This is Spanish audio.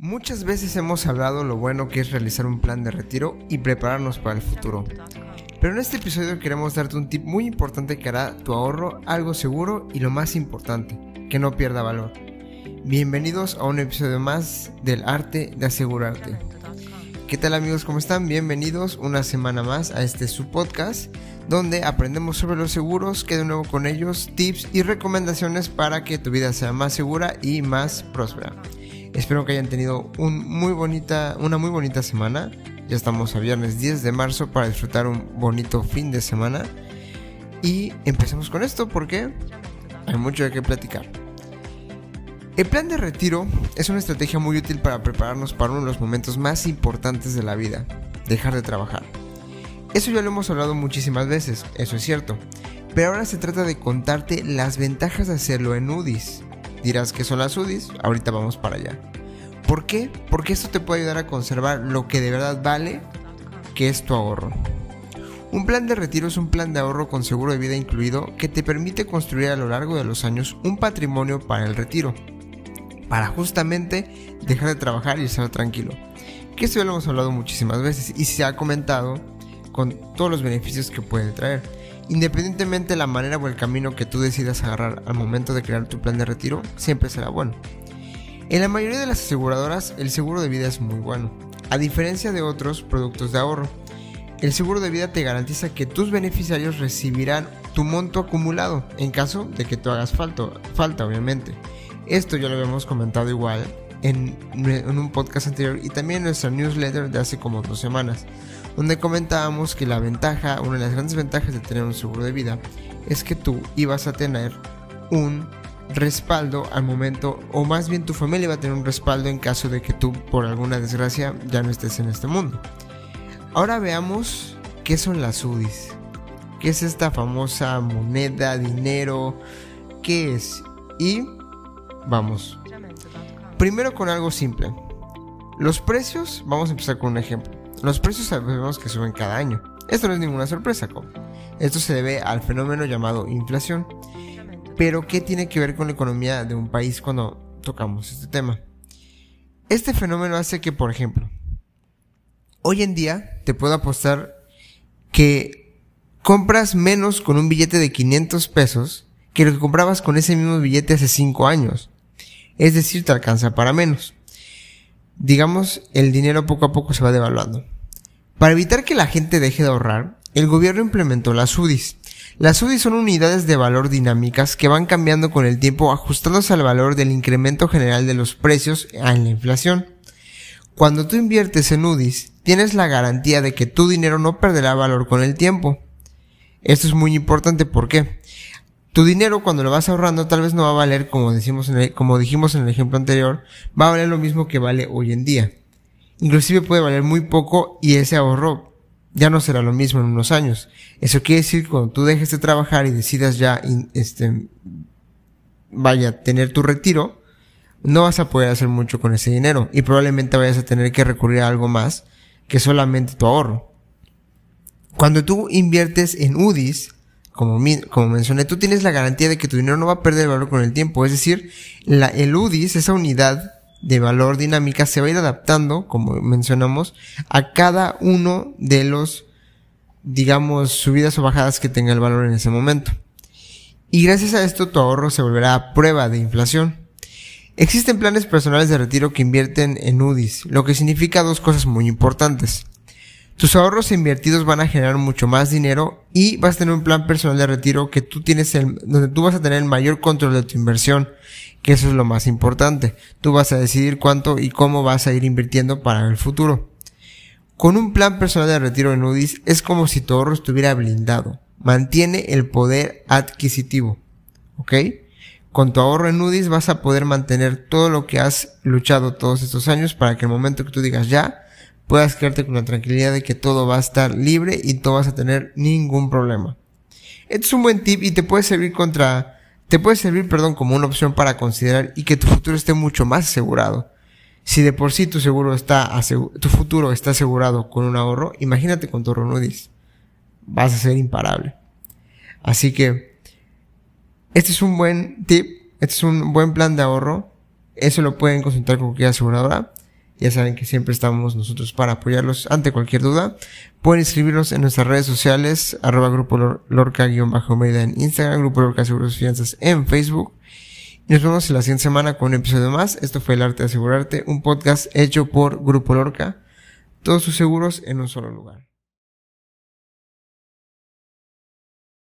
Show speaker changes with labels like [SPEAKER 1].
[SPEAKER 1] Muchas veces hemos hablado lo bueno que es realizar un plan de retiro y prepararnos para el futuro. Pero en este episodio queremos darte un tip muy importante que hará tu ahorro algo seguro y lo más importante, que no pierda valor. Bienvenidos a un episodio más del arte de asegurarte. ¿Qué tal amigos? ¿Cómo están? Bienvenidos una semana más a este su podcast donde aprendemos sobre los seguros, que de nuevo con ellos tips y recomendaciones para que tu vida sea más segura y más próspera. Espero que hayan tenido una muy bonita semana. Ya estamos a viernes 10 de marzo para disfrutar un bonito fin de semana. Y empecemos con esto porque hay mucho de qué platicar. El plan de retiro es una estrategia muy útil para prepararnos para uno de los momentos más importantes de la vida, dejar de trabajar. Eso ya lo hemos hablado muchísimas veces, eso es cierto. Pero ahora se trata de contarte las ventajas de hacerlo en UDIs. Dirás que son las UDIs, ahorita vamos para allá. ¿Por qué? Porque esto te puede ayudar a conservar lo que de verdad vale, que es tu ahorro. Un plan de retiro es un plan de ahorro con seguro de vida incluido que te permite construir a lo largo de los años un patrimonio para el retiro, para justamente dejar de trabajar y estar tranquilo. Que esto ya lo hemos hablado muchísimas veces y se ha comentado con todos los beneficios que puede traer. Independientemente de la manera o el camino que tú decidas agarrar al momento de crear tu plan de retiro, siempre será bueno. En la mayoría de las aseguradoras, el seguro de vida es muy bueno, a diferencia de otros productos de ahorro. El seguro de vida te garantiza que tus beneficiarios recibirán tu monto acumulado en caso de que tú hagas falta, falta obviamente. Esto ya lo habíamos comentado igual en, en, un podcast anterior y también en nuestra newsletter de hace como dos semanas, donde comentábamos que la ventaja, una de las grandes ventajas de tener un seguro de vida, es que tú ibas a tener un respaldo al momento, o más bien tu familia va a tener un respaldo en caso de que tú por alguna desgracia ya no estés en este mundo. Ahora veamos qué son las UDIs. ¿Qué es esta famosa moneda, dinero? ¿Qué es? Y vamos. Primero con algo simple. Los precios, vamos a empezar con un ejemplo. Los precios sabemos que suben cada año. Esto no es ninguna sorpresa, Esto se debe al fenómeno llamado inflación. Pero ¿qué tiene que ver con la economía de un país cuando tocamos este tema? Este fenómeno hace que, por ejemplo, hoy en día te puedo apostar que compras menos con un billete de 500 pesos que lo que comprabas con ese mismo billete hace 5 años. Es decir, te alcanza para menos. Digamos, el dinero poco a poco se va devaluando. Para evitar que la gente deje de ahorrar, el gobierno implementó las UDIs, las UDI son unidades de valor dinámicas que van cambiando con el tiempo ajustándose al valor del incremento general de los precios en la inflación. Cuando tú inviertes en UDIs, tienes la garantía de que tu dinero no perderá valor con el tiempo. Esto es muy importante porque tu dinero cuando lo vas ahorrando tal vez no va a valer como decimos en como dijimos en el ejemplo anterior, va a valer lo mismo que vale hoy en día. Inclusive puede valer muy poco y ese ahorro ya no será lo mismo en unos años. Eso quiere decir que cuando tú dejes de trabajar y decidas ya, este, vaya, tener tu retiro, no vas a poder hacer mucho con ese dinero y probablemente vayas a tener que recurrir a algo más que solamente tu ahorro. Cuando tú inviertes en UDIs, como, mencioné, tú tienes la garantía de que tu dinero no va a perder valor con el tiempo. Es decir, la, el UDIs, esa unidad de valor dinámica se va a ir adaptando, como mencionamos, a cada uno de los, digamos, subidas o bajadas que tenga el valor en ese momento. Y gracias a esto tu ahorro se volverá a prueba de inflación. Existen planes personales de retiro que invierten en UDIs, lo que significa dos cosas muy importantes. Tus ahorros invertidos van a generar mucho más dinero y vas a tener un plan personal de retiro que tú tienes el, donde tú vas a tener el mayor control de tu inversión, que eso es lo más importante. Tú vas a decidir cuánto y cómo vas a ir invirtiendo para el futuro. Con un plan personal de retiro en UDIs es como si tu ahorro estuviera blindado. Mantiene el poder adquisitivo. ¿Ok? Con tu ahorro en UDIs vas a poder mantener todo lo que has luchado todos estos años para que el momento que tú digas ya, puedas quedarte con la tranquilidad de que todo va a estar libre y no vas a tener ningún problema. Este es un buen tip y te puede servir contra, te puede servir, perdón, como una opción para considerar y que tu futuro esté mucho más asegurado. Si de por sí tu seguro está tu futuro está asegurado con un ahorro, imagínate con tu Ronudis. Vas a ser imparable. Así que, este es un buen tip, este es un buen plan de ahorro. Eso lo pueden consultar con cualquier aseguradora. Ya saben que siempre estamos nosotros para apoyarlos ante cualquier duda. Pueden escribirnos en nuestras redes sociales, arroba grupo lorca-media en Instagram, grupo lorca seguros y fianzas en Facebook. Y nos vemos en la siguiente semana con un episodio más. Esto fue El Arte de Asegurarte, un podcast hecho por Grupo Lorca. Todos sus seguros en un solo lugar.